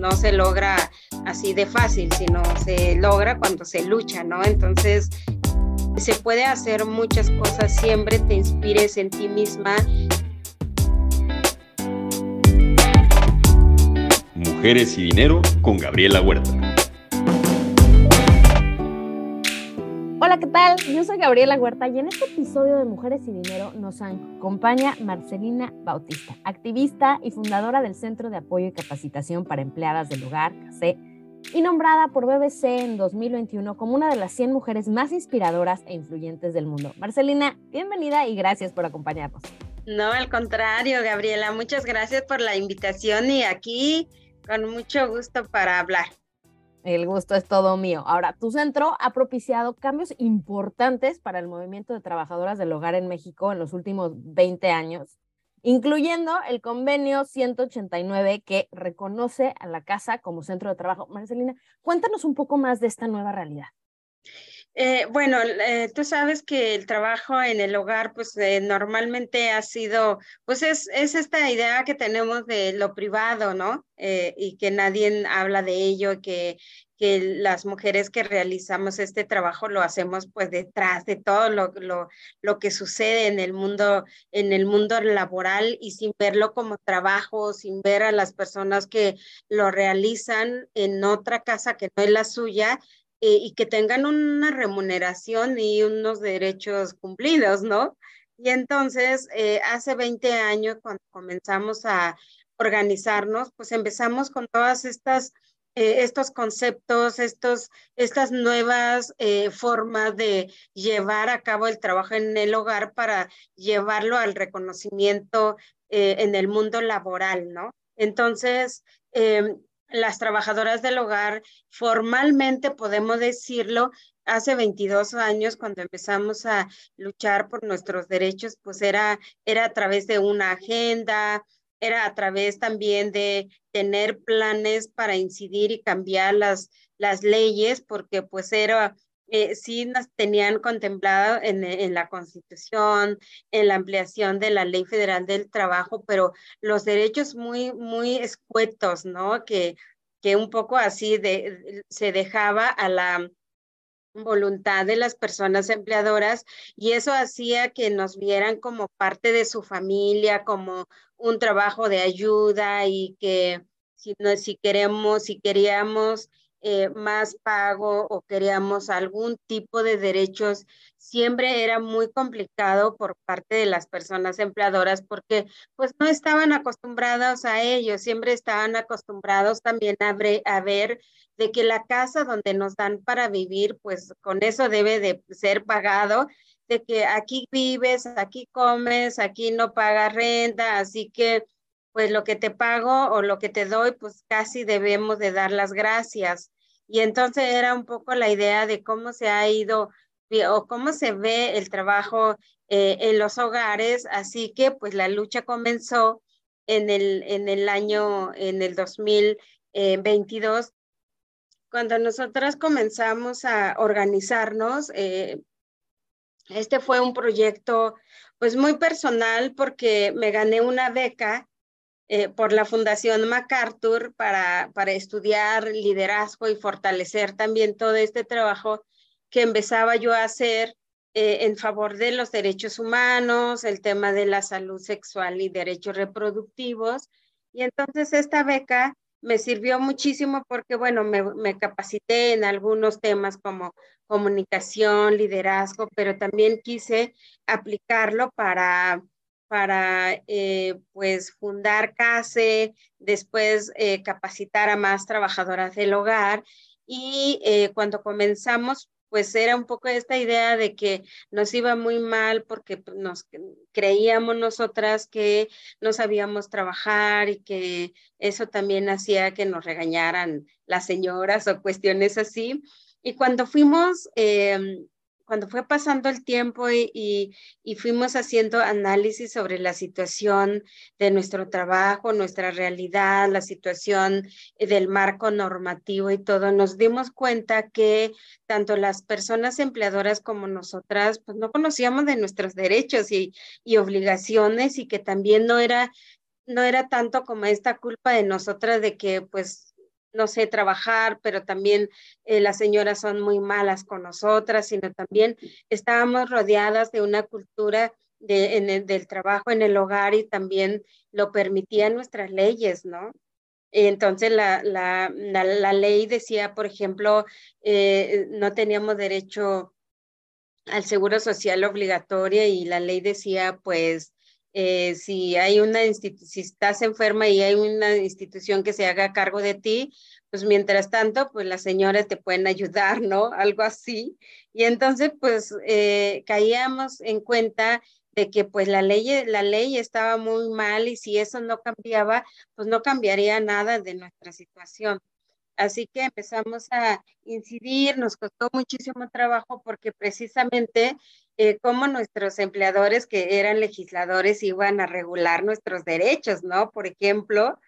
no se logra así de fácil, sino se logra cuando se lucha, ¿no? Entonces, se puede hacer muchas cosas, siempre te inspires en ti misma. Mujeres y Dinero con Gabriela Huerta. ¿Qué tal? Yo soy Gabriela Huerta y en este episodio de Mujeres y Dinero nos acompaña Marcelina Bautista, activista y fundadora del Centro de Apoyo y Capacitación para Empleadas del Hogar, CACE, y nombrada por BBC en 2021 como una de las 100 mujeres más inspiradoras e influyentes del mundo. Marcelina, bienvenida y gracias por acompañarnos. No, al contrario, Gabriela, muchas gracias por la invitación y aquí con mucho gusto para hablar. El gusto es todo mío. Ahora, tu centro ha propiciado cambios importantes para el movimiento de trabajadoras del hogar en México en los últimos 20 años, incluyendo el convenio 189 que reconoce a la casa como centro de trabajo. Marcelina, cuéntanos un poco más de esta nueva realidad. Eh, bueno, eh, tú sabes que el trabajo en el hogar, pues eh, normalmente ha sido, pues es, es, esta idea que tenemos de lo privado, ¿no? y que nadie habla de ello, que, que las mujeres que realizamos este trabajo lo hacemos pues detrás de todo lo, lo, lo que sucede en el mundo, en el mundo laboral y sin verlo como trabajo, sin ver a las personas que lo realizan en otra casa que no es la suya, eh, y que tengan una remuneración y unos derechos cumplidos, ¿no? Y entonces, eh, hace 20 años, cuando comenzamos a organizarnos, pues empezamos con todas estas, eh, estos conceptos, estos, estas nuevas formas de llevar a cabo el trabajo en el hogar para llevarlo al reconocimiento en el mundo laboral, ¿no? Entonces, em, las trabajadoras del hogar, formalmente podemos decirlo, hace 22 años cuando empezamos a luchar por nuestros derechos, pues era, era a través de una agenda, era a través también de tener planes para incidir y cambiar las, las leyes, porque pues era, eh, sí nos tenían contemplado en, en, la Constitución, en la ampliación de la Ley Federal del Trabajo, pero los derechos muy, muy escuetos, ¿no? Que, que un poco así de, se dejaba a la voluntad de las personas empleadoras y eso hacía que nos vieran como parte de su familia, como un trabajo de ayuda y que si, no, si queremos, si queríamos eh, más pago o queríamos algún tipo de derechos, siempre era muy complicado por parte de las personas empleadoras porque pues no estaban acostumbrados a ello, siempre estaban acostumbrados también a, a ver de que la casa donde nos dan para vivir, pues con eso debe de ser pagado, de que aquí vives, aquí comes, aquí no pagas renta, así que pues lo que te pago o lo que te doy, pues casi debemos de dar las gracias. Y entonces era un poco la idea de cómo se ha ido o cómo se ve el trabajo eh, en los hogares. Así que pues la lucha comenzó en el, en el año, en el 2022, cuando nosotras comenzamos a organizarnos. Eh, este fue un proyecto pues muy personal porque me gané una beca eh, por la Fundación MacArthur para, para estudiar liderazgo y fortalecer también todo este trabajo que empezaba yo a hacer eh, en favor de los derechos humanos, el tema de la salud sexual y derechos reproductivos. Y entonces esta beca me sirvió muchísimo porque, bueno, me, me, capacité en algunos temas como comunicación, liderazgo, pero también quise aplicarlo para para eh, pues fundar CASE, después eh, capacitar a más trabajadoras del hogar y eh, cuando comenzamos pues era un poco esta idea de que nos iba muy mal porque pues, nos creíamos nosotras que no sabíamos trabajar y que eso también hacía que nos regañaran las señoras o cuestiones así. Y cuando fuimos em, cuando fue pasando el tiempo y, fuimos haciendo análisis sobre la situación de nuestro trabajo, nuestra realidad, la situación del marco normativo y todo, nos dimos cuenta que tanto las personas empleadoras como nosotras, pues no conocíamos de nuestros derechos y, y obligaciones y que también no era, no era tanto como esta culpa de nosotras de que pues no sé, trabajar, pero también eh, las señoras son muy malas con nosotras, sino también estábamos rodeadas de una cultura de, del trabajo en el hogar y también lo permitían nuestras leyes, ¿no? Entonces la, la, la, ley decía, por ejemplo, eh, no teníamos derecho al seguro social obligatorio y la ley decía, pues, eh, si hay una si estás enferma y hay una institución que se haga cargo de ti, pues mientras tanto, pues las señoras te pueden ayudar, ¿no? Algo así. Y entonces, pues eh, caíamos en cuenta de que pues la ley, la ley estaba muy mal y si eso no cambiaba, pues no cambiaría nada de nuestra situación. Así que empezamos a incidir, nos costó muchísimo trabajo porque precisamente eh, como nuestros empleadores que eran legisladores iban a regular nuestros derechos, ¿no? Por ejemplo,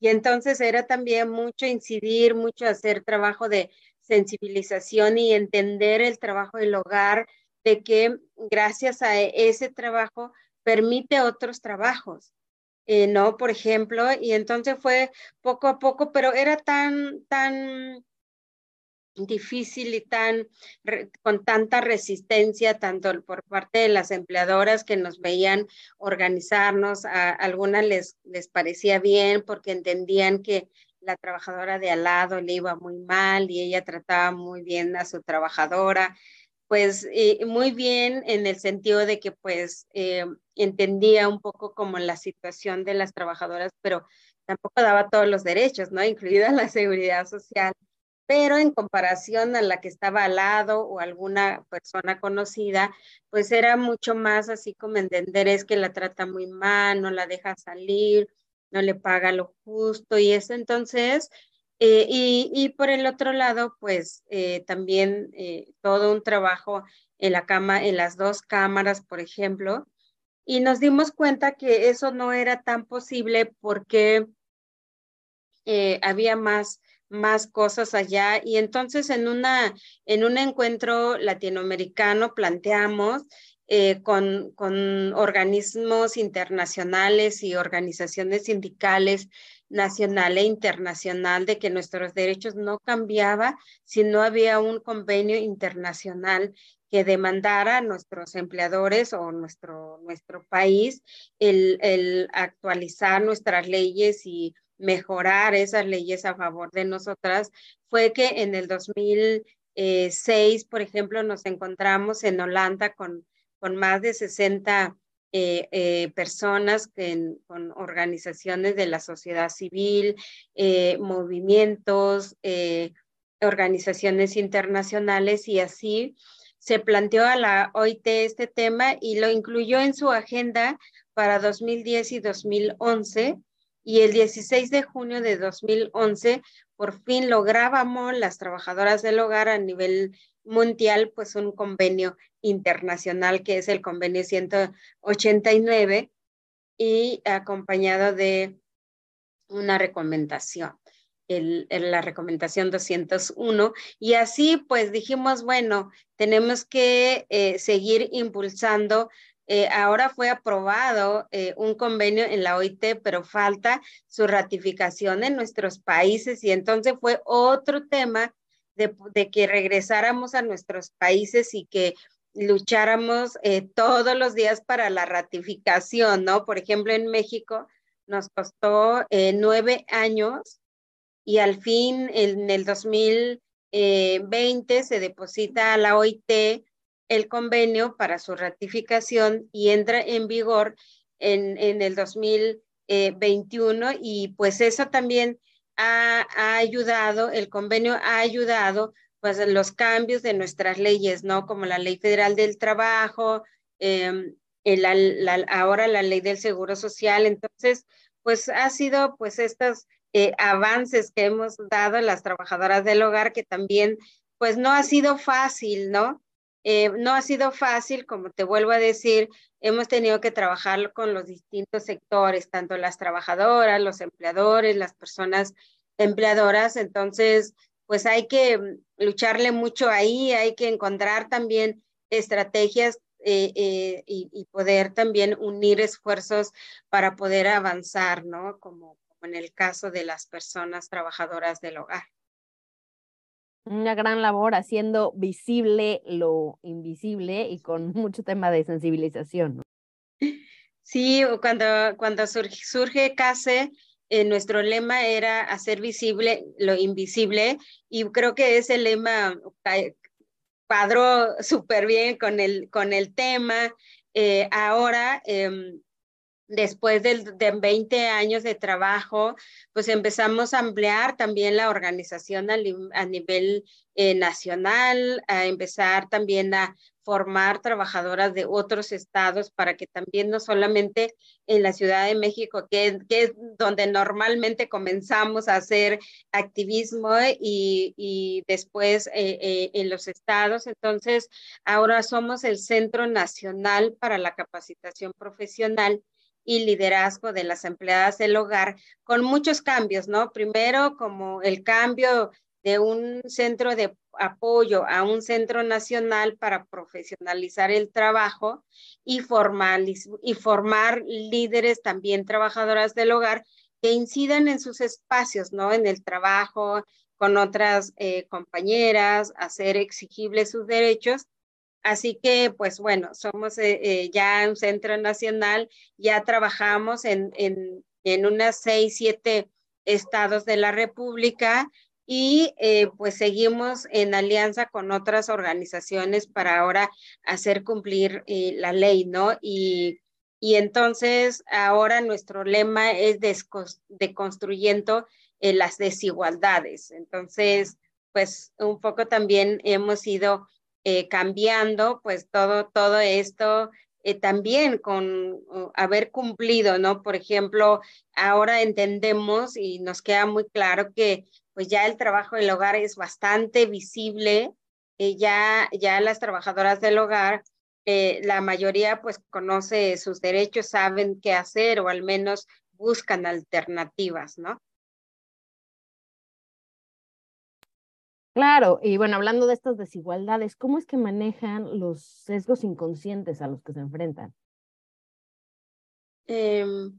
y entonces era también mucho incidir, mucho hacer trabajo de sensibilización y entender el trabajo del hogar, de que gracias a ese trabajo permite otros trabajos. Eh, ¿no? Por ejemplo, y entonces fue poco a poco, pero era tan, tan difícil y tan con tanta resistencia tanto por parte de las empleadoras que nos veían organizarnos, a algunas les, les parecía bien porque entendían que la trabajadora de al lado le iba muy mal y ella trataba muy bien a su trabajadora pues eh, muy bien en el sentido de que pues eh, entendía un poco como la situación de las trabajadoras, pero tampoco daba todos los derechos, ¿no? Incluida la seguridad social. Pero en comparación a la que estaba al lado o alguna persona conocida, pues era mucho más así como entender es que la trata muy mal, no la deja salir, no le paga lo justo y eso. Entonces eh, y, por el otro lado, pues eh, también eh, todo un trabajo en la cama, en las dos cámaras, por ejemplo, y nos dimos cuenta que eso no era tan posible porque había más, más cosas allá. Y entonces en, una, en un encuentro latinoamericano planteamos con, con organismos internacionales y organizaciones sindicales nacional e internacional de que nuestros derechos no cambiaba si no había un convenio internacional que demandara a nuestros empleadores o nuestro, nuestro país el, el actualizar nuestras leyes y mejorar esas leyes a favor de nosotras, fue que en el 2006, por ejemplo, nos encontramos en Holanda con, con más de 60 eh, eh, personas con organizaciones de la sociedad civil, eh, movimientos, organizaciones internacionales y así se planteó a la OIT este tema y lo incluyó en su agenda para 2010 y 2011 y el 16 de junio de 2011 por fin lográbamos las trabajadoras del hogar a nivel mundial pues un convenio internacional que es el convenio 189 y acompañado de una recomendación, el, la recomendación 201. Y así pues dijimos, bueno, tenemos que eh, seguir impulsando. Eh, ahora fue aprobado eh, un convenio en la OIT, pero falta su ratificación en nuestros países y entonces fue otro tema de, que regresáramos a nuestros países y que lucháramos eh, todos los días para la ratificación, ¿no? Por ejemplo, en México nos costó nueve años y al fin en el 2020 eh, se deposita a la OIT el convenio para su ratificación y entra en vigor en, en el 2021 y pues eso también ha, ayudado, el convenio ha ayudado pues los cambios de nuestras leyes, ¿no? Como la ley federal del trabajo, em, ahora la ley del seguro social. Entonces, pues ha sido pues estos eh, avances que hemos dado las trabajadoras del hogar que también pues no ha sido fácil, ¿no? Eh, no ha sido fácil, como te vuelvo a decir, hemos tenido que trabajar con los distintos sectores, tanto las trabajadoras, los empleadores, las personas empleadoras. Entonces, pues hay que mm, lucharle mucho ahí, hay que encontrar también estrategias eh, eh, y, poder también unir esfuerzos para poder avanzar, ¿no? Como, como en el caso de las personas trabajadoras del hogar. Una gran labor haciendo visible lo invisible y con mucho tema de sensibilización. Sí, cuando, cuando surge, surge CASE, eh, nuestro lema era hacer visible lo invisible y creo que ese lema cuadró súper bien con el, con el tema. Eh, ahora, em, después de, de, 20 años de trabajo, pues empezamos a ampliar también la organización a, nivel eh, nacional, a empezar también a formar trabajadoras de otros estados para que también no solamente en la Ciudad de México, que, que es donde normalmente comenzamos a hacer activismo y, y después eh, eh, en los estados. Entonces, ahora somos el Centro Nacional para la Capacitación Profesional y liderazgo de las empleadas del hogar con muchos cambios, ¿no? Primero, como el cambio de un centro de apoyo a un centro nacional para profesionalizar el trabajo y, y formar líderes también trabajadoras del hogar que incidan en sus espacios, ¿no? En el trabajo, con otras eh, compañeras, hacer exigibles sus derechos. Así que, pues bueno, somos eh, eh, ya un centro nacional, ya trabajamos en, en, en unas seis, siete estados de la República y eh, pues seguimos en alianza con otras organizaciones para ahora hacer cumplir la ley, ¿no? Y, y entonces ahora nuestro lema es deconstruyendo eh, las desigualdades. Entonces, pues un poco también hemos ido cambiando pues todo, todo esto también con haber cumplido, ¿no? Por ejemplo, ahora entendemos y nos queda muy claro que pues ya el trabajo del hogar es bastante visible, eh, ya, ya las trabajadoras del hogar, eh, la mayoría pues conoce sus derechos, saben qué hacer o al menos buscan alternativas, ¿no? Claro, y bueno, hablando de estas desigualdades, ¿cómo es que manejan los sesgos inconscientes a los que se enfrentan? Em,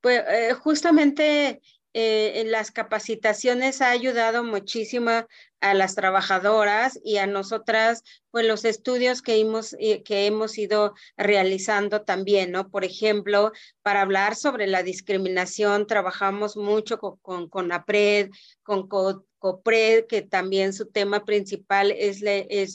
pues eh, justamente eh, en las capacitaciones ha ayudado muchísimo a las trabajadoras y a nosotras, pues los estudios que hemos, eh, que hemos ido realizando también, ¿no? Por ejemplo, para hablar sobre la discriminación, trabajamos mucho con, con, APRED, con COPRED, que también su tema principal es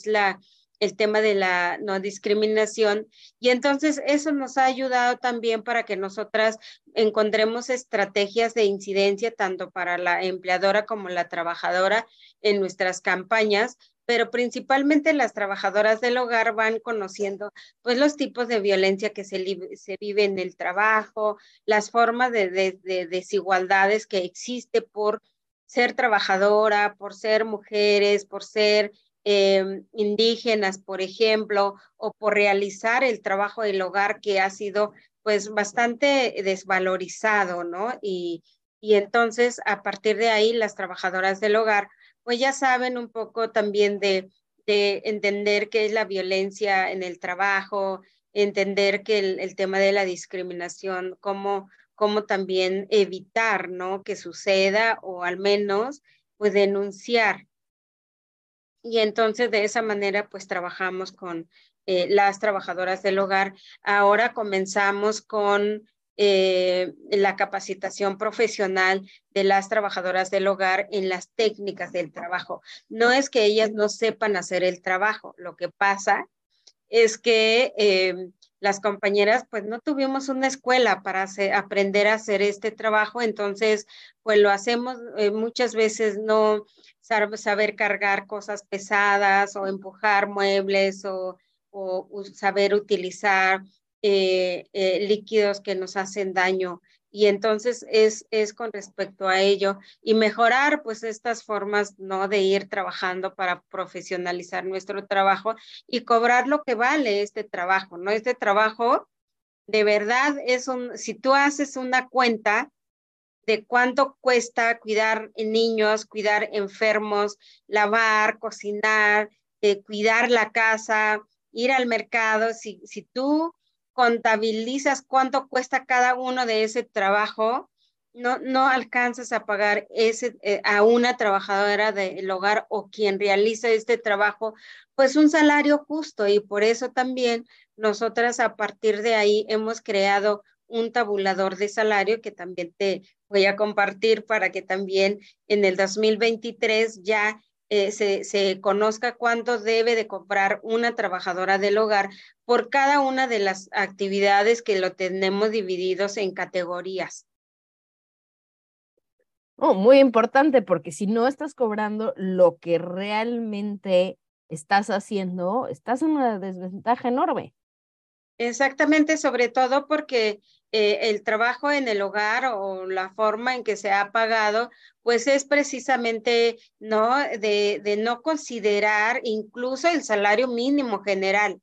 la el tema de la no discriminación. Y entonces eso nos ha ayudado también para que nosotras encontremos estrategias de incidencia tanto para la empleadora como la trabajadora en nuestras campañas, pero principalmente las trabajadoras del hogar van conociendo pues los tipos de violencia que se, se vive en el trabajo, las formas de, de desigualdades que existe por ser trabajadora, por ser mujeres, por ser Em, indígenas, por ejemplo, o por realizar el trabajo del hogar que ha sido pues bastante desvalorizado, ¿no? Y, y entonces a partir de ahí las trabajadoras del hogar pues ya saben un poco también de, de entender qué es la violencia en el trabajo, entender que el, el tema de la discriminación, cómo, cómo también evitar, ¿no? Que suceda o al menos pues denunciar y entonces de esa manera pues trabajamos con eh, las trabajadoras del hogar. Ahora comenzamos con eh, la capacitación profesional de las trabajadoras del hogar en las técnicas del trabajo. No es que ellas no sepan hacer el trabajo, lo que pasa es que eh, las compañeras pues no tuvimos una escuela para aprender a hacer este trabajo, entonces pues lo hacemos muchas veces no saber cargar cosas pesadas o empujar muebles o, o saber utilizar eh, eh, líquidos que nos hacen daño. Y entonces es, es con respecto a ello y mejorar pues estas formas, ¿no? De ir trabajando para profesionalizar nuestro trabajo y cobrar lo que vale este trabajo, ¿no? Este trabajo de verdad es un, si tú haces una cuenta, de cuánto cuesta cuidar niños, cuidar enfermos, lavar, cocinar, eh, cuidar la casa, ir al mercado. Si, si tú contabilizas cuánto cuesta cada uno de ese trabajo, no, no alcanzas a pagar ese, eh, a una trabajadora del hogar o quien realiza este trabajo, pues un salario justo. Y por eso también nosotras a partir de ahí hemos creado un tabulador de salario que también te voy a compartir para que también en el 2023 ya eh, se, se, conozca cuánto debe de comprar una trabajadora del hogar por cada una de las actividades que lo tenemos divididos en categorías. Oh, muy importante, porque si no estás cobrando lo que realmente estás haciendo, estás en una desventaja enorme. Exactamente, sobre todo porque eh, el trabajo en el hogar o la forma en que se ha pagado, pues es precisamente no de, de no considerar incluso el salario mínimo general.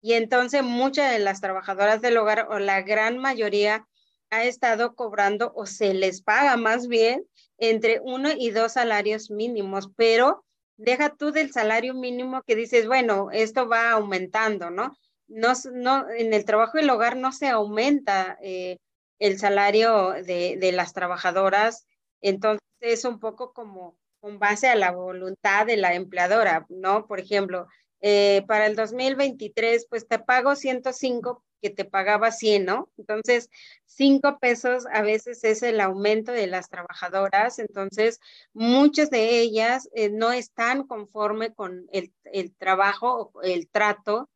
Y entonces muchas de las trabajadoras del hogar o la gran mayoría ha estado cobrando o se les paga más bien entre uno y dos salarios mínimos, pero deja tú del salario mínimo que dices, bueno, esto va aumentando, ¿no? No, no en el trabajo del hogar no se aumenta eh, el salario de, de las trabajadoras, entonces es un poco como con base a la voluntad de la empleadora, ¿no? Por ejemplo, eh, para el 2023, pues te pago 105 que te pagaba 100, ¿no? Entonces, 5 pesos a veces es el aumento de las trabajadoras, entonces muchas de ellas eh, no están conforme con el, el trabajo el trato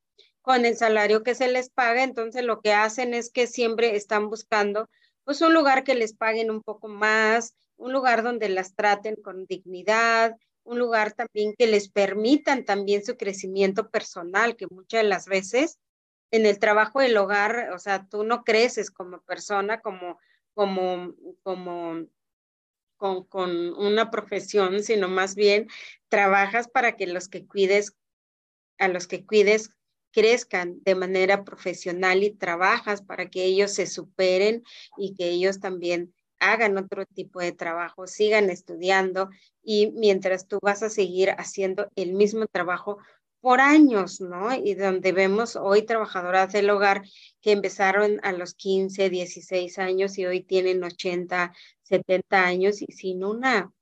con el salario que se les paga, entonces lo que hacen es que siempre están buscando pues un lugar que les paguen un poco más, un lugar donde las traten con dignidad, un lugar también que les permitan también su crecimiento personal, que muchas de las veces en el trabajo del hogar, o sea, tú no creces como persona, como, como, como, con, con una profesión, sino más bien trabajas para que los que cuides, a los que cuides crezcan de manera profesional y trabajas para que ellos se superen y que ellos también hagan otro tipo de trabajo, sigan estudiando y mientras tú vas a seguir haciendo el mismo trabajo por años, ¿no? Y donde vemos hoy trabajadoras del hogar que empezaron a los 15, 16 años y hoy tienen 80, 70 años y sin una,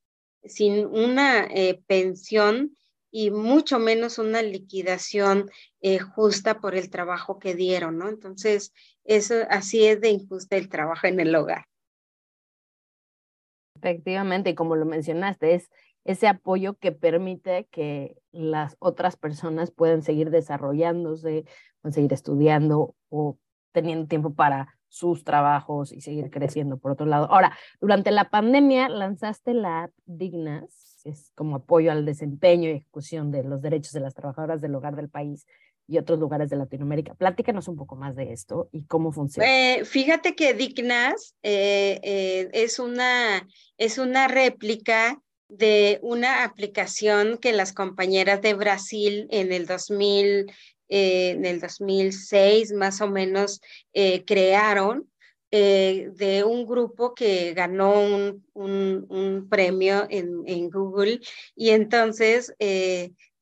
sin una eh, pensión y mucho menos una liquidación eh, justa por el trabajo que dieron, ¿no? Entonces, eso así es de injusta el trabajo en el hogar. Efectivamente, y como lo mencionaste, es ese apoyo que permite que las otras personas puedan seguir desarrollándose, puedan seguir estudiando o teniendo tiempo para sus trabajos y seguir creciendo por otro lado. Ahora, durante la pandemia lanzaste la app Dignas, que es como apoyo al desempeño y ejecución de los derechos de las trabajadoras del hogar del país y otros lugares de Latinoamérica. Platícanos un poco más de esto y cómo funciona. Eh, fíjate que Dignas eh, eh, es, una, es una réplica de una aplicación que las compañeras de Brasil en el 2000, en el 2006 más o menos crearon de un grupo que ganó un, premio en, Google. Y entonces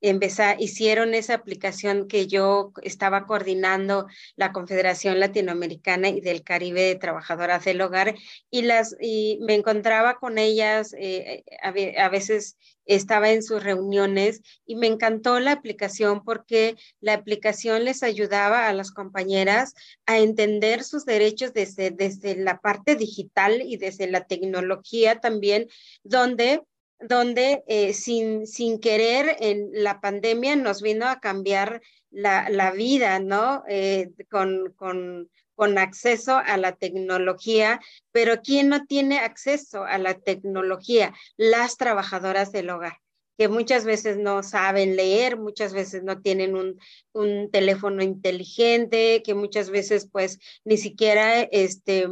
empezar, hicieron esa aplicación que yo estaba coordinando la Confederación Latinoamericana y del Caribe de Trabajadoras del Hogar y las y me encontraba con ellas eh, a, a, veces estaba en sus reuniones y me encantó la aplicación porque la aplicación les ayudaba a las compañeras a entender sus derechos desde, desde la parte digital y desde la tecnología también, donde donde eh, sin, sin querer en la pandemia nos vino a cambiar la, la vida, ¿no? Eh, con, con, con acceso a la tecnología, pero ¿quién no tiene acceso a la tecnología? Las trabajadoras del hogar que muchas veces no saben leer, muchas veces no tienen un, un teléfono inteligente, que muchas veces pues ni siquiera este,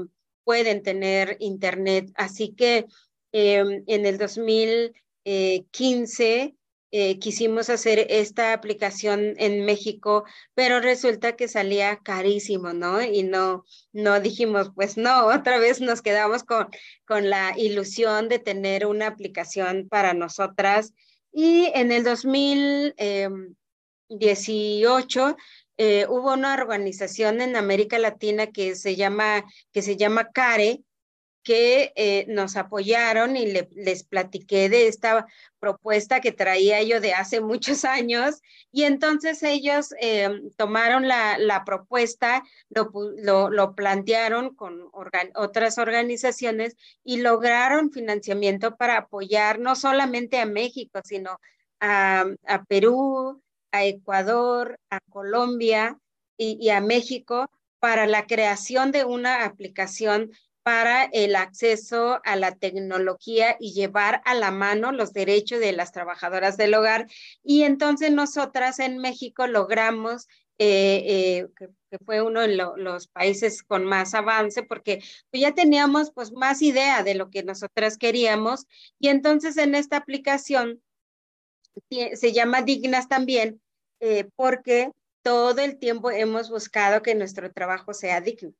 pueden tener internet. Así que Em, en el 2015 eh, quisimos hacer esta aplicación en México, pero resulta que salía carísimo, ¿no? Y no, no dijimos, pues no, otra vez nos quedamos con, con la ilusión de tener una aplicación para nosotras. Y en el 2018 eh, hubo una organización en América Latina que se llama, que se llama CARE, que eh, nos apoyaron y les platiqué de esta propuesta que traía yo de hace muchos años. Y entonces ellos eh, tomaron la, la propuesta, lo, lo, plantearon con otras organizaciones y lograron financiamiento para apoyar no solamente a México, sino a, a Perú, a Ecuador, a Colombia y a México para la creación de una aplicación para el acceso a la tecnología y llevar a la mano los derechos de las trabajadoras del hogar. Y entonces nosotras en México logramos, eh, eh, que, fue uno de los países con más avance, porque pues, ya teníamos pues más idea de lo que nosotras queríamos. Y entonces en esta aplicación se llama Dignas también, eh, porque todo el tiempo hemos buscado que nuestro trabajo sea digno,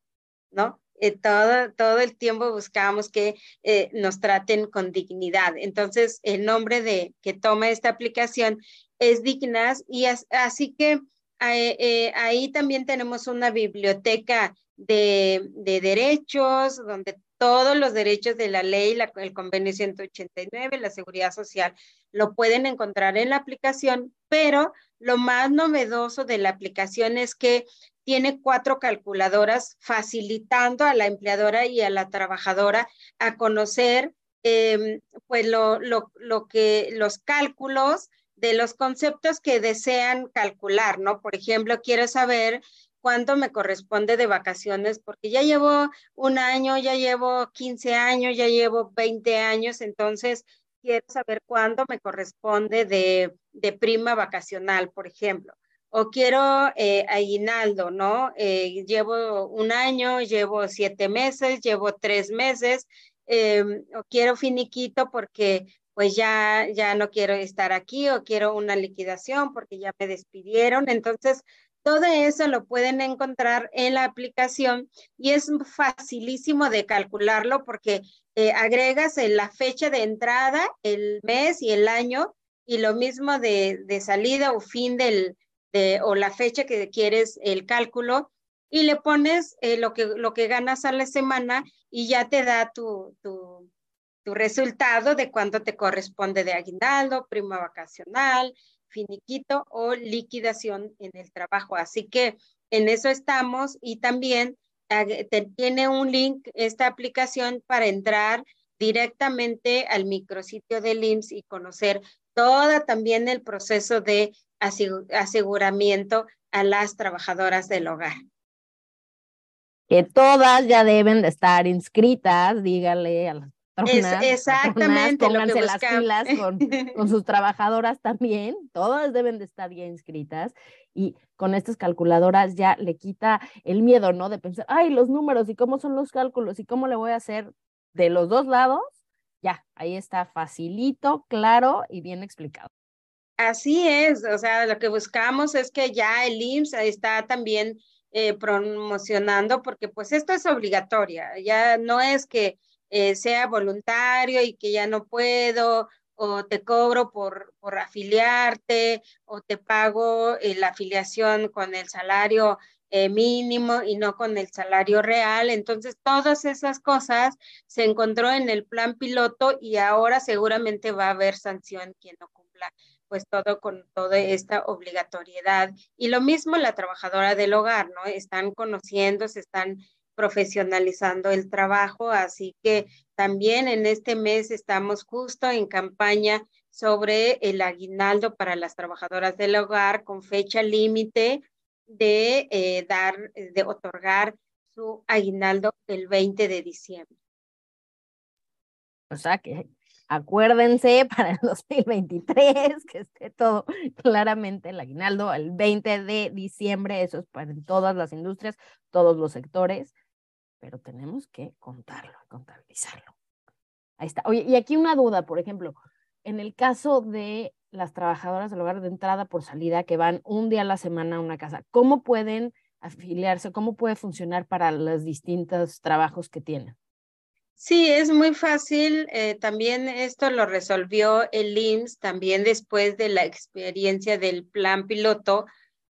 ¿no? Eh, todo, todo el tiempo buscamos que eh, nos traten con dignidad. Entonces, el nombre de que toma esta aplicación es Dignas y así que eh, ahí también tenemos una biblioteca de, de, derechos donde todos los derechos de la ley, el convenio 189, la seguridad social, lo pueden encontrar en la aplicación, pero lo más novedoso de la aplicación es que tiene cuatro calculadoras facilitando a la empleadora y a la trabajadora a conocer em, pues lo, lo, lo, que los cálculos de los conceptos que desean calcular, ¿no? Por ejemplo, quiero saber cuánto me corresponde de vacaciones, porque ya llevo un año, ya llevo 15 años, ya llevo 20 años, entonces quiero saber cuánto me corresponde de, de prima vacacional, por ejemplo o quiero eh, aguinaldo, ¿no? Eh, llevo un año, llevo siete meses, llevo tres meses, em, o quiero finiquito porque pues ya, ya no quiero estar aquí o quiero una liquidación porque ya me despidieron. Entonces, todo eso lo pueden encontrar en la aplicación y es facilísimo de calcularlo porque eh, agregas la fecha de entrada, el mes y el año y lo mismo de, de salida o fin del, o la fecha que quieres el cálculo y le pones eh, lo, que, lo que ganas a la semana y ya te da tu, tu, resultado de cuánto te corresponde de aguinaldo, prima vacacional, finiquito o liquidación en el trabajo. Así que en eso estamos y también tiene un link esta aplicación para entrar directamente al micrositio del IMSS y conocer toda también el proceso de aseguramiento a las trabajadoras del hogar. Que todas ya deben de estar inscritas, dígale a las personas. exactamente pónganse las pilas con, con, sus trabajadoras también, todas deben de estar ya inscritas y con estas calculadoras ya le quita el miedo, ¿no? De pensar, ay, los números y cómo son los cálculos y cómo le voy a hacer de los dos lados, ya, ahí está facilito, claro y bien explicado. Así es, o sea, lo que buscamos es que ya el IMSS está también eh, promocionando, porque pues esto es obligatoria, ya no es que eh, sea voluntario y que ya no puedo, o te cobro por, por afiliarte, o te pago eh, la afiliación con el salario mínimo y no con el salario real. Entonces, todas esas cosas se encontró en el plan piloto y ahora seguramente va a haber sanción quien no cumpla pues todo con toda esta obligatoriedad. Y lo mismo la trabajadora del hogar, ¿no? Están conociendo, se están profesionalizando el trabajo, así que también en este mes estamos justo en campaña sobre el aguinaldo para las trabajadoras del hogar con fecha límite de eh, dar, de otorgar su aguinaldo el 20 de diciembre. O sea que Acuérdense para el 2023 que esté todo claramente el aguinaldo el 20 de diciembre, eso es para todas las industrias, todos los sectores, pero tenemos que contarlo, contabilizarlo. Ahí está. Oye, y aquí una duda, por ejemplo, en el caso de las trabajadoras del hogar de entrada por salida que van un día a la semana a una casa, ¿cómo pueden afiliarse? ¿Cómo puede funcionar para los distintos trabajos que tienen? Sí, es muy fácil. Eh, también esto lo resolvió el IMSS también después de la experiencia del plan piloto,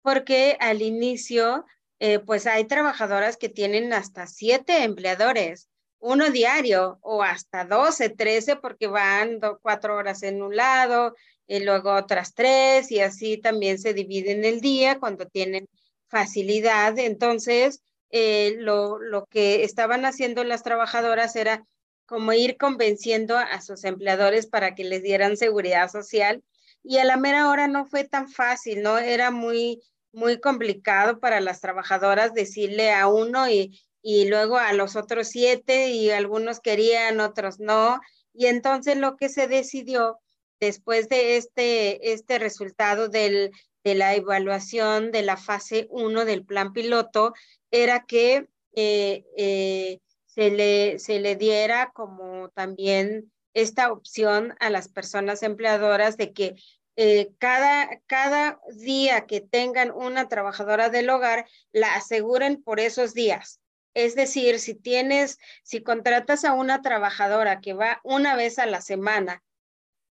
porque al inicio, eh, pues hay trabajadoras que tienen hasta siete empleadores uno diario o hasta 12, 13 porque van cuatro horas en un lado y luego otras tres y así también se dividen el día cuando tienen facilidad. Entonces, eh, lo, lo que estaban haciendo las trabajadoras era como ir convenciendo a sus empleadores para que les dieran seguridad social y a la mera hora no fue tan fácil, ¿no? Era muy, muy complicado para las trabajadoras decirle a uno y, y luego a los otros siete y algunos querían, otros no. Y entonces lo que se decidió después de este, este resultado del, de la evaluación de la fase 1 del plan piloto era que eh, eh, se, le, se le diera como también esta opción a las personas empleadoras de que eh, cada, cada día que tengan una trabajadora del hogar, la aseguren por esos días. Es decir, si tienes, si contratas a una trabajadora que va una vez a la semana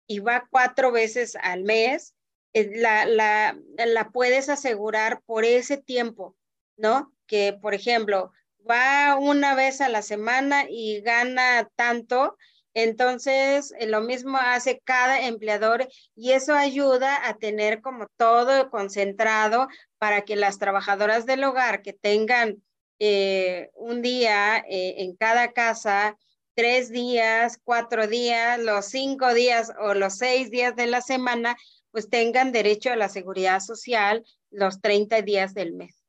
y va cuatro veces al mes, la, la, la puedes asegurar por ese tiempo, ¿no? Que, por ejemplo, va una vez a la semana y gana tanto, entonces, eh, lo mismo hace cada empleador y eso ayuda a tener como todo concentrado para que las trabajadoras del hogar que tengan eh, un día eh, en cada casa, tres días, cuatro días, los cinco días o los seis días de la semana, pues tengan derecho a la seguridad social los 30 días del mes.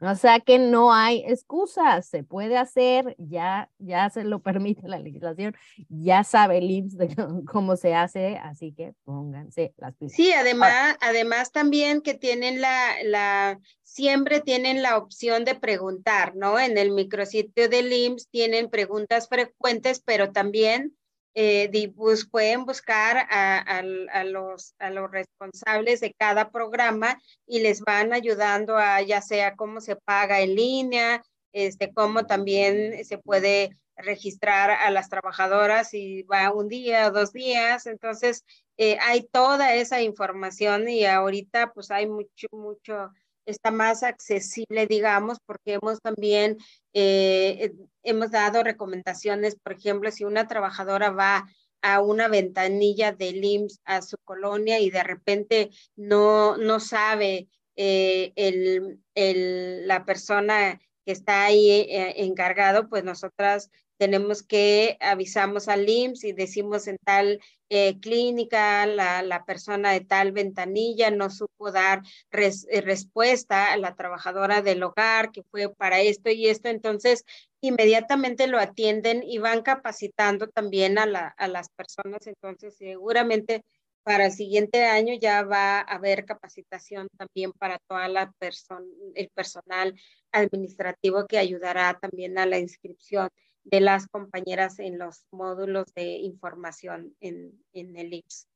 O sea que no hay excusas, se puede hacer, ya, ya se lo permite la legislación, ya sabe el IMSS de cómo se hace, así que pónganse las pilas. Sí, además, además también que tienen la, la, siempre tienen la opción de preguntar, ¿no? En el micrositio del IMSS tienen preguntas frecuentes, pero también eh, pueden buscar a, los, responsables de cada programa y les van ayudando a ya sea cómo se paga en línea, este, cómo también se puede registrar a las trabajadoras si va un día dos días. Entonces, eh, hay toda esa información y ahorita pues hay mucho, mucho está más accesible, digamos, porque hemos también, eh, hemos dado recomendaciones, por ejemplo, si una trabajadora va a una ventanilla del IMSS a su colonia y de repente no, no sabe eh, el, el, la persona que está ahí eh, encargado, pues nosotras tenemos que avisamos al IMSS y decimos en tal eh, clínica, la, la, persona de tal ventanilla no supo dar eh, respuesta a la trabajadora del hogar que fue para esto y esto, entonces inmediatamente lo atienden y van capacitando también a, la, a las personas, entonces seguramente para el siguiente año ya va a haber capacitación también para toda la persona, el personal administrativo que ayudará también a la inscripción de las compañeras en los módulos de información en, en el IPS.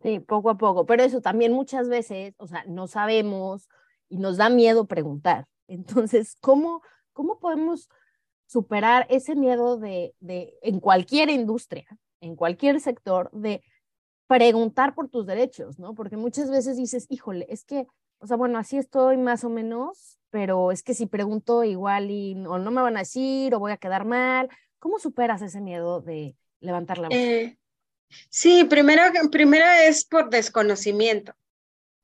Sí, poco a poco, pero eso también muchas veces, o sea, no sabemos y nos da miedo preguntar. Entonces, ¿cómo, cómo podemos superar ese miedo de, de, en cualquier industria, en cualquier sector, de preguntar por tus derechos, ¿no? Porque muchas veces dices, híjole, es que, o sea, bueno, así estoy más o menos, pero es que si pregunto igual y o no me van a decir o voy a quedar mal, ¿cómo superas ese miedo de levantar la voz? Eh, sí, primero, primero es por desconocimiento.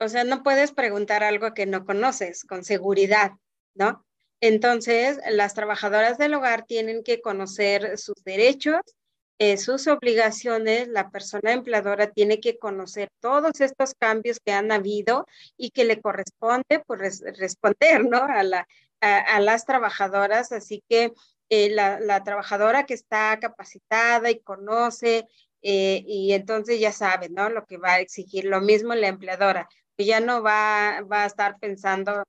O sea, no puedes preguntar algo que no conoces con seguridad, ¿no? Entonces, las trabajadoras del hogar tienen que conocer sus derechos, eh, sus obligaciones, la persona empleadora tiene que conocer todos estos cambios que han habido y que le corresponde pues, responder ¿no? a, la, a, las trabajadoras. Así que eh, la, trabajadora que está capacitada y conoce eh, y entonces ya sabe ¿no? lo que va a exigir. Lo mismo la empleadora, ya no va, va a estar pensando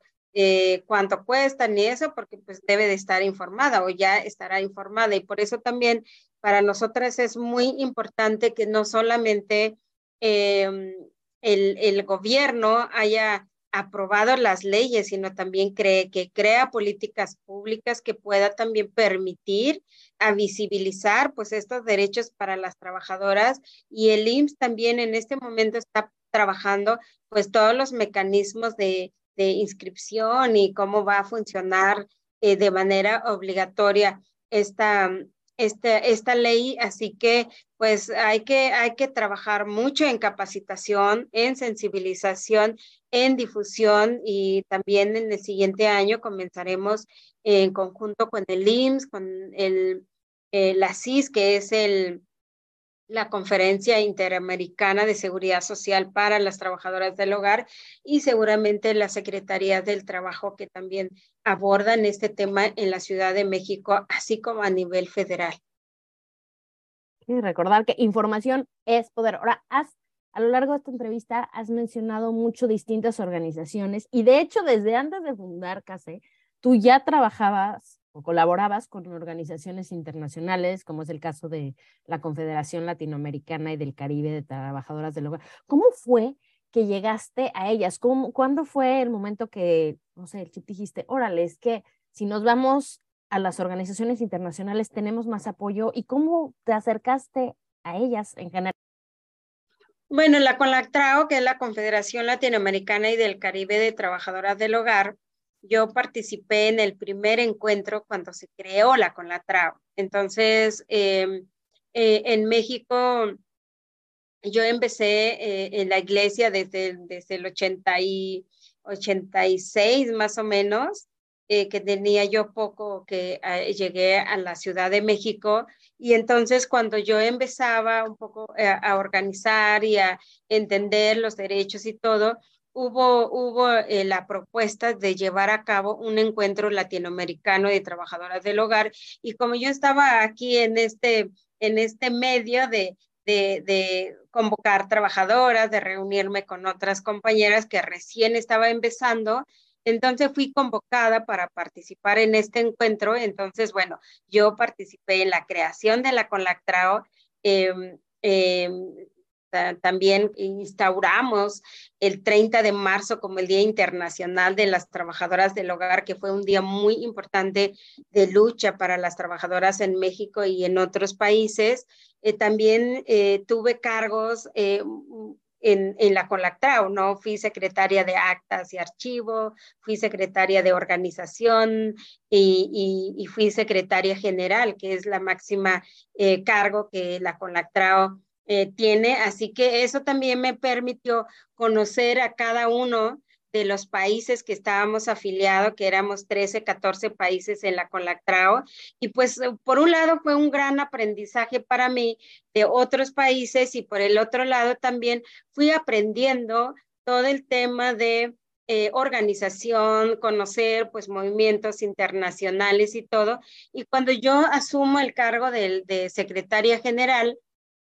cuánto cuesta ni eso, porque pues debe de estar informada o ya estará informada. Y por eso también para nosotras es muy importante que no solamente em, el, el, gobierno haya aprobado las leyes, sino también cree, que crea políticas públicas que pueda también permitir a visibilizar pues estos derechos para las trabajadoras. Y el IMSS también en este momento está trabajando pues todos los mecanismos de, de inscripción y cómo va a funcionar eh, de manera obligatoria esta, esta, esta ley, así que pues hay que, hay que trabajar mucho en capacitación, en sensibilización, en difusión y también en el siguiente año comenzaremos en conjunto con el IMSS, con el, eh, la CIS, que es el, la Conferencia Interamericana de Seguridad Social para las Trabajadoras del Hogar y seguramente la Secretaría del Trabajo que también abordan este tema en la Ciudad de México, así como a nivel federal. Y recordar que información es poder. Ahora, has, a lo largo de esta entrevista has mencionado mucho distintas organizaciones y de hecho desde antes de fundar CASE, tú ya trabajabas o colaborabas con organizaciones internacionales, como es el caso de la Confederación Latinoamericana y del Caribe de Trabajadoras del Hogar. ¿Cómo fue que llegaste a ellas? ¿Cómo, ¿Cuándo fue el momento que, no sé, dijiste, órale, es que si nos vamos a las organizaciones internacionales tenemos más apoyo y cómo te acercaste a ellas en general? Bueno, la CONLACTRAO, que es la Confederación Latinoamericana y del Caribe de Trabajadoras del Hogar, yo participé en el primer encuentro cuando se creó la CONLATRAO. Entonces, em, eh, en México, yo empecé eh, en la iglesia desde, desde el 80 y 86 más o menos, eh, que tenía yo poco que llegué a la Ciudad de México y entonces cuando yo empezaba un poco a organizar y a entender los derechos y todo, hubo, hubo eh, la propuesta de llevar a cabo un encuentro latinoamericano de trabajadoras del hogar y como yo estaba aquí en este, en este medio de, de, de, convocar trabajadoras, de reunirme con otras compañeras que recién estaba empezando. Entonces fui convocada para participar en este encuentro. Entonces, bueno, yo participé en la creación de la Conlactrao. Eh, eh, también instauramos el 30 de marzo como el Día Internacional de las Trabajadoras del Hogar, que fue un día muy importante de lucha para las trabajadoras en México y en otros países. Eh, también eh, tuve cargos eh, en, la Colactrao, ¿no? Fui secretaria de actas y archivo, fui secretaria de organización y fui secretaria general, que es la máxima cargo que la Colactrao eh, tiene, así que eso también me permitió conocer a cada uno de los países que estábamos afiliados, que éramos 13, 14 países en la Colactrao, y pues eh, por un lado fue un gran aprendizaje para mí de otros países y por el otro lado también fui aprendiendo todo el tema de eh, organización, conocer pues movimientos internacionales y todo. Y cuando yo asumo el cargo de, de secretaria general,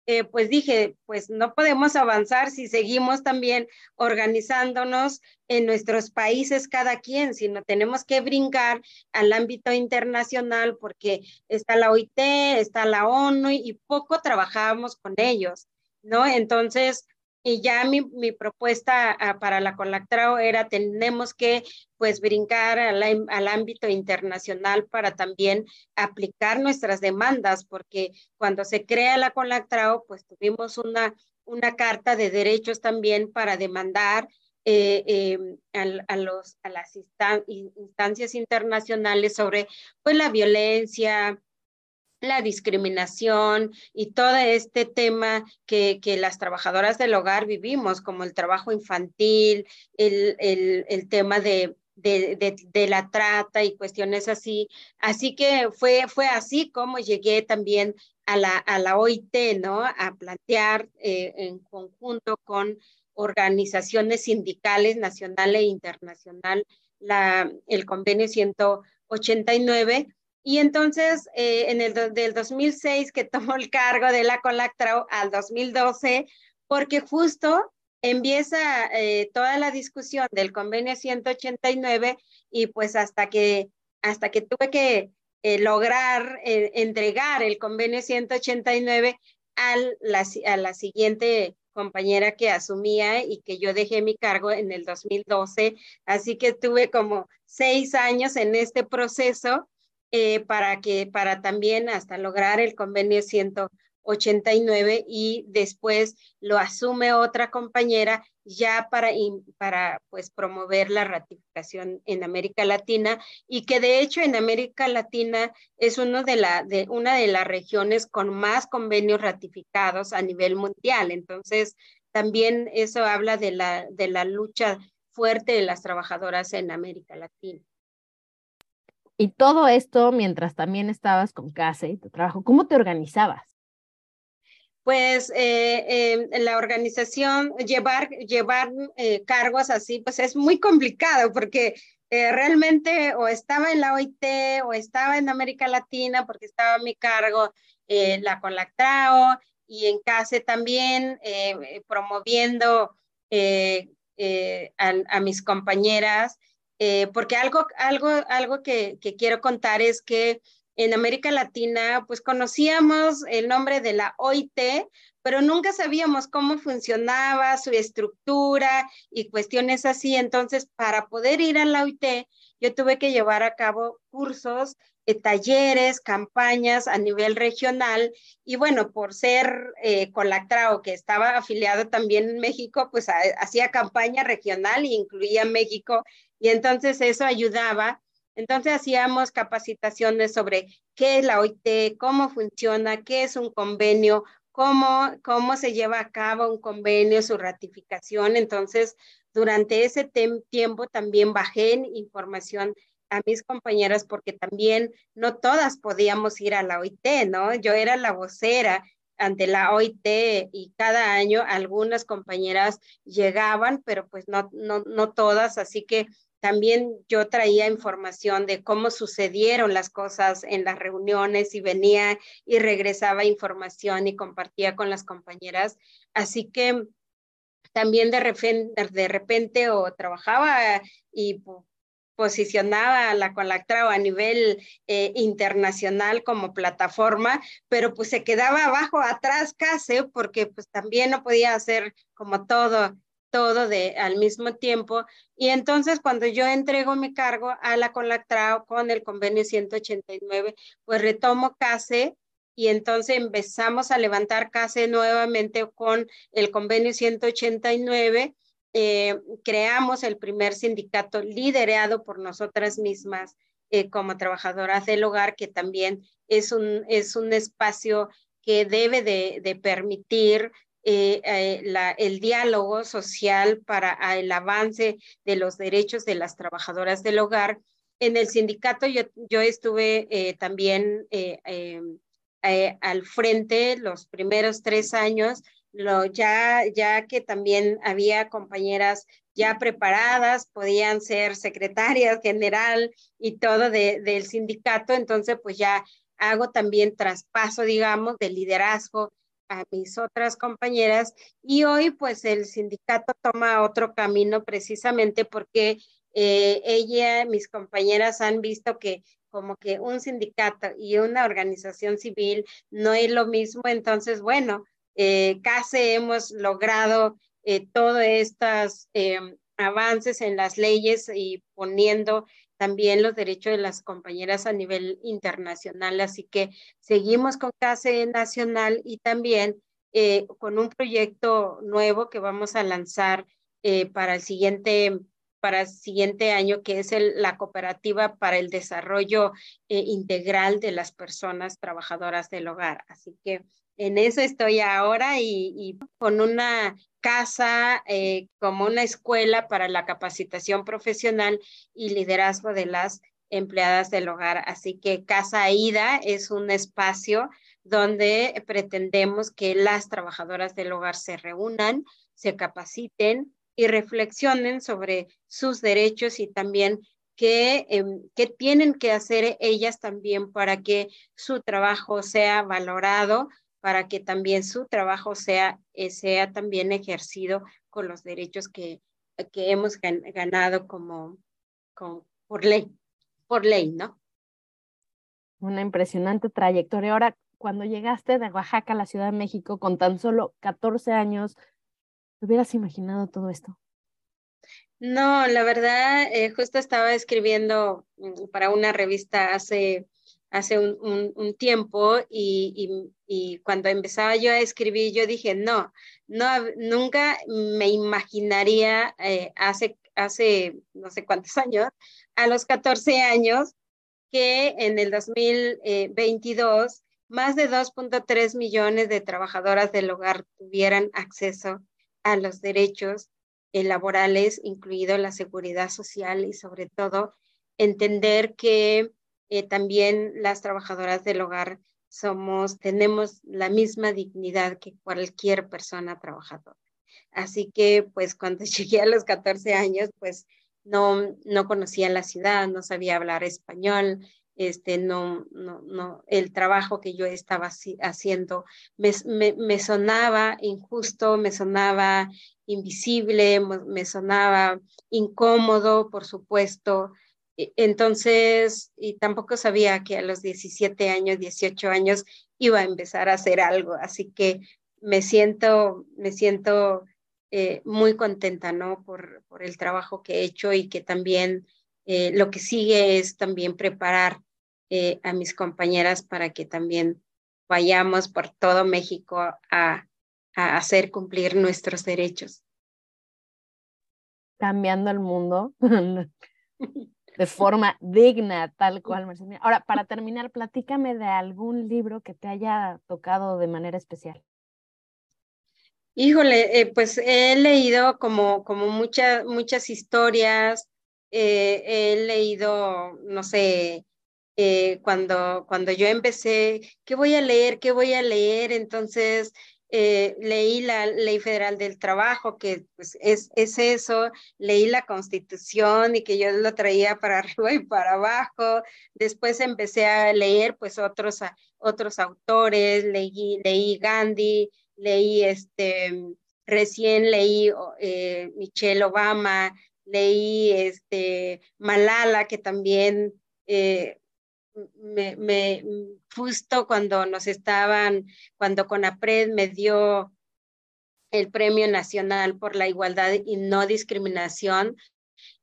eh, pues dije, pues no podemos avanzar si seguimos también organizándonos en nuestros países cada quien, sino tenemos que brincar al ámbito internacional porque está la OIT, está la ONU y poco trabajamos con ellos, ¿no? Entonces, y ya mi, mi propuesta ah, para la Colactrao era tenemos que pues brincar al, al, ámbito internacional para también aplicar nuestras demandas, porque cuando se crea la Colactrao, pues tuvimos una, una carta de derechos también para demandar eh, a, a, los, a las instancias internacionales sobre pues la violencia, la discriminación y todo este tema que, que, las trabajadoras del hogar vivimos, como el trabajo infantil, el, el, el tema de, de, de, de, la trata y cuestiones así. Así que fue, fue así como llegué también a la, a la OIT, ¿no? A plantear eh, en conjunto con organizaciones sindicales nacional e internacional la, el convenio 189 y entonces, eh, en el del 2006 que tomó el cargo de la Colactrao al 2012, porque justo empieza eh, toda la discusión del convenio 189 y pues hasta que, hasta que tuve que eh, lograr eh, entregar el convenio 189 al, la, a la siguiente compañera que asumía y que yo dejé mi cargo en el 2012. Así que tuve como seis años en este proceso eh, para que, para también hasta lograr el convenio 189 y después lo asume otra compañera ya para, para pues, promover la ratificación en América Latina y que de hecho en América Latina es uno de la, de, una de las regiones con más convenios ratificados a nivel mundial. Entonces, también eso habla de la, de la lucha fuerte de las trabajadoras en América Latina. Y todo esto mientras también estabas con casa y tu trabajo, ¿cómo te organizabas? pues eh, la organización llevar, llevar eh, cargos así, pues es muy complicado porque eh, realmente o estaba en la OIT o estaba en América Latina porque estaba mi cargo la Colactrao y en CASE también promoviendo a, mis compañeras, porque algo, algo, algo que, que quiero contar es que en América Latina, pues conocíamos el nombre de la OIT, pero nunca sabíamos cómo funcionaba, su estructura y cuestiones así. Entonces, para poder ir a la OIT, yo tuve que llevar a cabo cursos, eh, talleres, campañas a nivel regional. Y bueno, por ser eh, Colactrao, que estaba afiliado también en México, pues hacía campaña regional e incluía México. Y entonces eso ayudaba entonces hacíamos capacitaciones sobre qué es la OIT, cómo funciona, qué es un convenio, cómo, cómo se lleva a cabo un convenio, su ratificación. Entonces, durante ese tiempo también bajé información a mis compañeras porque también no todas podíamos ir a la OIT, ¿no? Yo era la vocera ante la OIT y cada año algunas compañeras llegaban, pero pues no, no, no todas, así que también yo traía información de cómo sucedieron las cosas en las reuniones y venía y regresaba información y compartía con las compañeras. Así que también de repente, de repente o trabajaba y posicionaba a la Colactrao a nivel eh, internacional como plataforma, pero pues se quedaba abajo, atrás casi, porque pues también no podía hacer como todo todo de, al mismo tiempo. Y entonces cuando yo entrego mi cargo a la Colactrao con el convenio 189, pues retomo CASE y entonces empezamos a levantar CASE nuevamente con el convenio 189. Eh, creamos el primer sindicato liderado por nosotras mismas eh, como trabajadoras del hogar, que también es un, es un espacio que debe de, de permitir eh, eh, el diálogo social para el avance de los derechos de las trabajadoras del hogar. En el sindicato yo, yo estuve eh, también al frente los primeros tres años, ya, ya que también había compañeras ya preparadas, podían ser secretarias general y todo de, del sindicato, entonces pues ya hago también traspaso, digamos, de liderazgo a mis otras compañeras y hoy pues el sindicato toma otro camino precisamente porque eh, ella, mis compañeras han visto que como que un sindicato y una organización civil no es lo mismo, entonces bueno, eh, casi hemos logrado eh, todos estos em, avances en las leyes y poniendo también los derechos de las compañeras a nivel internacional. Así que seguimos con CASE Nacional y también eh, con un proyecto nuevo que vamos a lanzar eh, para, el siguiente, para el siguiente año, que es la cooperativa para el desarrollo eh, integral de las personas trabajadoras del hogar. Así que en eso estoy ahora y, con una casa eh, como una escuela para la capacitación profesional y liderazgo de las empleadas del hogar. Así que Casa Aida es un espacio donde pretendemos que las trabajadoras del hogar se reúnan, se capaciten y reflexionen sobre sus derechos y también qué, em, qué tienen que hacer ellas también para que su trabajo sea valorado, para que también su trabajo sea, eh, sea también ejercido con los derechos que, que hemos ganado como, por ley, por ley, ¿no? Una impresionante trayectoria. Ahora, cuando llegaste de Oaxaca a la Ciudad de México con tan solo 14 años, ¿te hubieras imaginado todo esto? No, la verdad, eh, justo estaba escribiendo mm, para una revista hace hace un, tiempo y, cuando empezaba yo a escribir, yo dije, no, no nunca me imaginaría eh, hace, hace no sé cuántos años, a los 14 años, que en el 2022 más de 2.3 millones de trabajadoras del hogar tuvieran acceso a los derechos eh, laborales, incluido la seguridad social y sobre todo entender que eh, también las trabajadoras del hogar somos, tenemos la misma dignidad que cualquier persona trabajadora. Así que pues cuando llegué a los 14 años, pues no, no conocía la ciudad, no sabía hablar español, este, no, no, no, el trabajo que yo estaba haciendo me, me, sonaba injusto, me sonaba invisible, me sonaba incómodo, por supuesto. Entonces, y tampoco sabía que a los 17 años, 18 años iba a empezar a hacer algo, así que me siento, me siento eh, muy contenta, ¿no? Por, por el trabajo que he hecho y que también eh, lo que sigue es también preparar eh, a mis compañeras para que también vayamos por todo México a, hacer cumplir nuestros derechos. Cambiando el mundo de forma digna, tal cual, Marcelina. Ahora, para terminar, platícame de algún libro que te haya tocado de manera especial. Híjole, eh, pues he leído como, como muchas, muchas historias, eh, he leído, no sé, eh, cuando, cuando yo empecé, ¿qué voy a leer? ¿Qué voy a leer? Entonces eh, leí la Ley Federal del Trabajo, que pues, es, es eso, leí la Constitución y que yo lo traía para arriba y para abajo. Después empecé a leer pues otros, otros autores, leí, leí Gandhi, leí este, recién leí eh, Michelle Obama, leí este, Malala, que también me, me, justo cuando nos estaban, cuando CONAPRED me dio el Premio Nacional por la Igualdad y No Discriminación,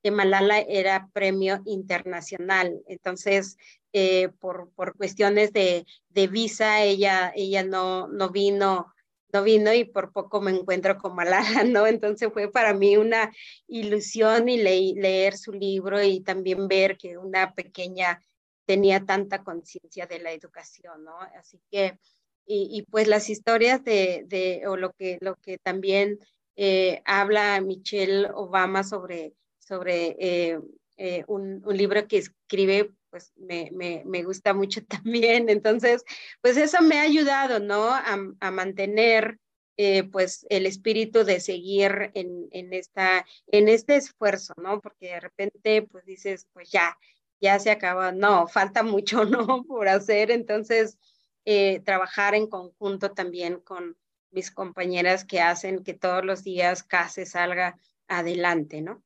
de Malala era premio internacional. Entonces, eh, por, por cuestiones de, de, visa, ella, ella no, no vino no vino y por poco me encuentro con Malala, ¿no? Entonces fue para mí una ilusión y leer su libro y también ver que una pequeña tenía tanta conciencia de la educación, ¿no? Así que, y, pues las historias de, de, o lo que, lo que también eh, habla Michelle Obama sobre, sobre eh, eh, un, un, libro que escribe, pues me, me, me, gusta mucho también. Entonces, pues eso me ha ayudado, ¿no? A, a mantener pues el espíritu de seguir en, en, esta, en este esfuerzo, ¿no? Porque de repente, pues dices, pues ya, ya se acaba, no, falta mucho, ¿no? Por hacer, entonces, eh, trabajar en conjunto también con mis compañeras que hacen que todos los días CASE salga adelante, ¿no?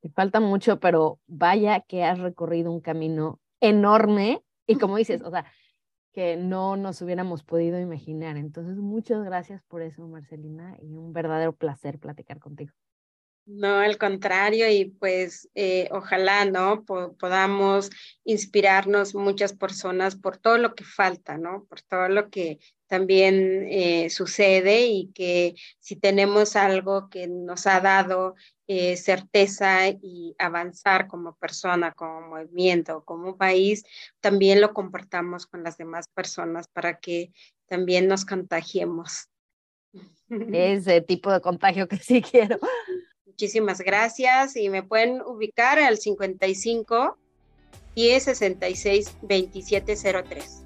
Te falta mucho, pero vaya que has recorrido un camino enorme y como dices, o sea, que no nos hubiéramos podido imaginar. Entonces, muchas gracias por eso, Marcelina, y un verdadero placer platicar contigo. No, al contrario, y pues eh, ojalá, ¿no? podamos inspirarnos muchas personas por todo lo que falta, ¿no? Por todo lo que también eh, sucede y que si tenemos algo que nos ha dado eh, certeza y avanzar como persona, como movimiento, como país, también lo compartamos con las demás personas para que también nos contagiemos. Ese tipo de contagio que sí quiero. Muchísimas gracias y me pueden ubicar al 55 10 66 2703.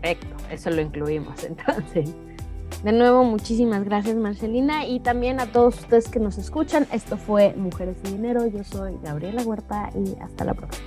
Perfecto, eso lo incluimos entonces. De nuevo, muchísimas gracias Marcelina y también a todos ustedes que nos escuchan. Esto fue Mujeres y Dinero. Yo soy Gabriela Huerta y hasta la próxima.